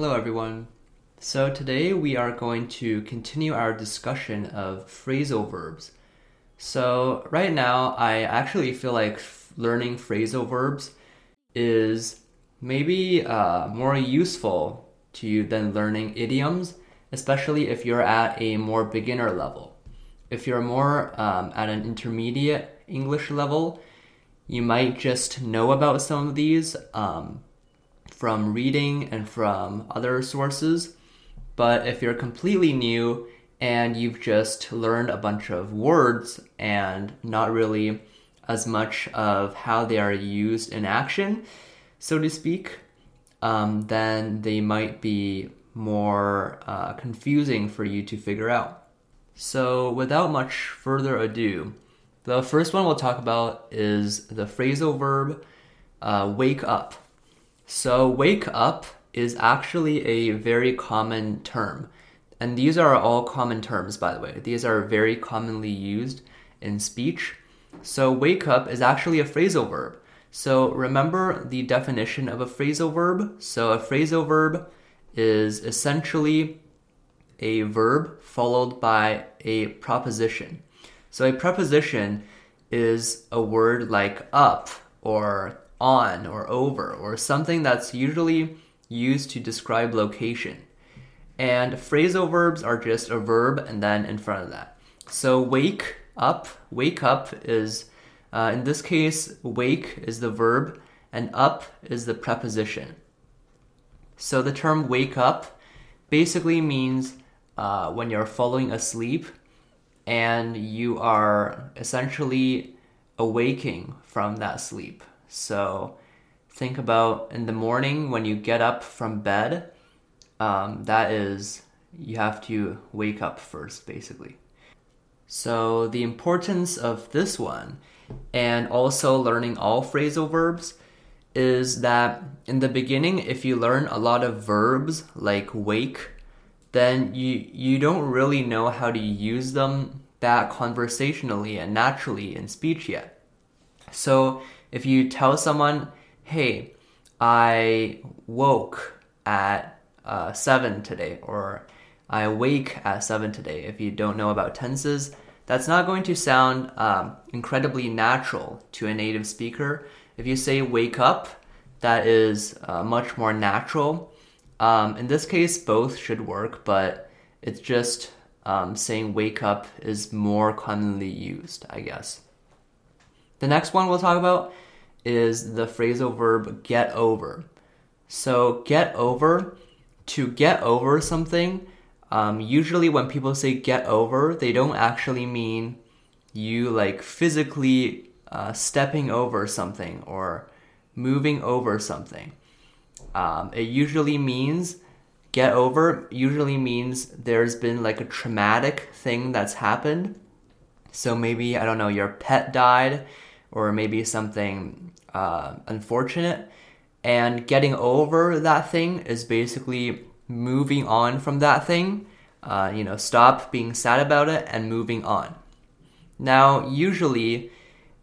Hello, everyone. So, today we are going to continue our discussion of phrasal verbs. So, right now, I actually feel like f- learning phrasal verbs is maybe uh, more useful to you than learning idioms, especially if you're at a more beginner level. If you're more um, at an intermediate English level, you might just know about some of these. Um, from reading and from other sources. But if you're completely new and you've just learned a bunch of words and not really as much of how they are used in action, so to speak, um, then they might be more uh, confusing for you to figure out. So, without much further ado, the first one we'll talk about is the phrasal verb uh, wake up. So, wake up is actually a very common term. And these are all common terms, by the way. These are very commonly used in speech. So, wake up is actually a phrasal verb. So, remember the definition of a phrasal verb? So, a phrasal verb is essentially a verb followed by a preposition. So, a preposition is a word like up or on or over or something that's usually used to describe location. And phrasal verbs are just a verb and then in front of that. So wake up, wake up is, uh, in this case, wake is the verb and up is the preposition. So the term wake up basically means uh, when you're falling asleep and you are essentially awaking from that sleep. So think about in the morning when you get up from bed, um, that is, you have to wake up first, basically. So the importance of this one and also learning all phrasal verbs is that in the beginning if you learn a lot of verbs like wake then you you don't really know how to use them that conversationally and naturally in speech yet so if you tell someone, hey, I woke at uh, 7 today, or I wake at 7 today, if you don't know about tenses, that's not going to sound um, incredibly natural to a native speaker. If you say wake up, that is uh, much more natural. Um, in this case, both should work, but it's just um, saying wake up is more commonly used, I guess. The next one we'll talk about is the phrasal verb get over. So, get over, to get over something, um, usually when people say get over, they don't actually mean you like physically uh, stepping over something or moving over something. Um, it usually means get over, usually means there's been like a traumatic thing that's happened. So maybe, I don't know, your pet died or maybe something uh, unfortunate. And getting over that thing is basically moving on from that thing. Uh, you know, stop being sad about it and moving on. Now, usually,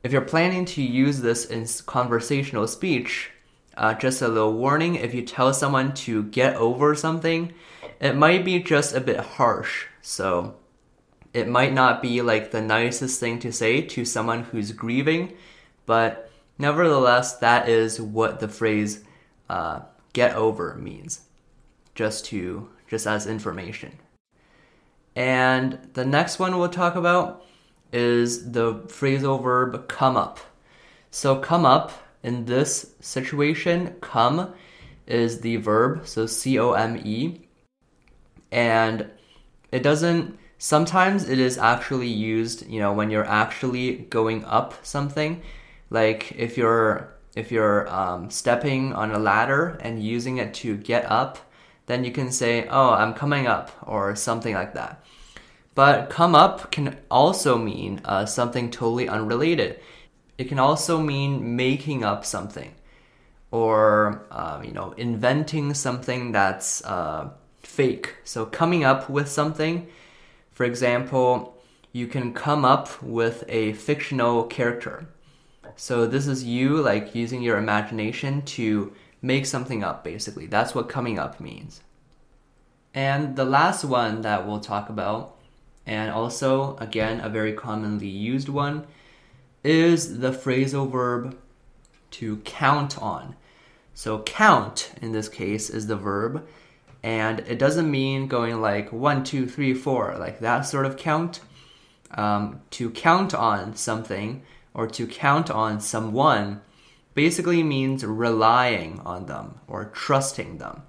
if you're planning to use this in conversational speech, uh, just a little warning if you tell someone to get over something, it might be just a bit harsh. So, it might not be like the nicest thing to say to someone who's grieving, but nevertheless, that is what the phrase uh, "get over" means. Just to just as information. And the next one we'll talk about is the phrasal verb come up. So come up in this situation, come is the verb, so C O M E. And it doesn't sometimes it is actually used you know when you're actually going up something like if you're if you're um, stepping on a ladder and using it to get up then you can say oh i'm coming up or something like that. But come up can also mean uh, something totally unrelated. It can also mean making up something or uh, you know inventing something that's uh, fake. So coming up with something for example, you can come up with a fictional character. So this is you like using your imagination to make something up, basically. That's what coming up means. And the last one that we'll talk about, and also, again, a very commonly used one, is the phrasal verb to count on. So, count in this case is the verb, and it doesn't mean going like one, two, three, four, like that sort of count. Um, to count on something or to count on someone basically means relying on them or trusting them.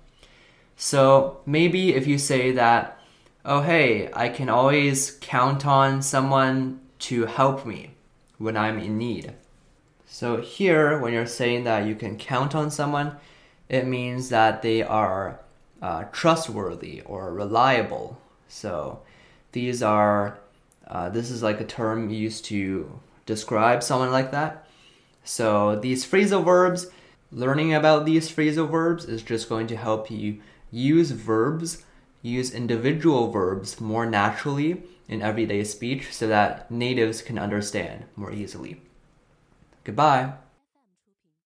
So maybe if you say that, oh, hey, I can always count on someone to help me when I'm in need. So here, when you're saying that you can count on someone, it means that they are uh, trustworthy or reliable. So these are, uh, this is like a term used to describe someone like that. So these phrasal verbs, learning about these phrasal verbs is just going to help you use verbs, use individual verbs more naturally in everyday speech so that natives can understand more easily. Goodbye.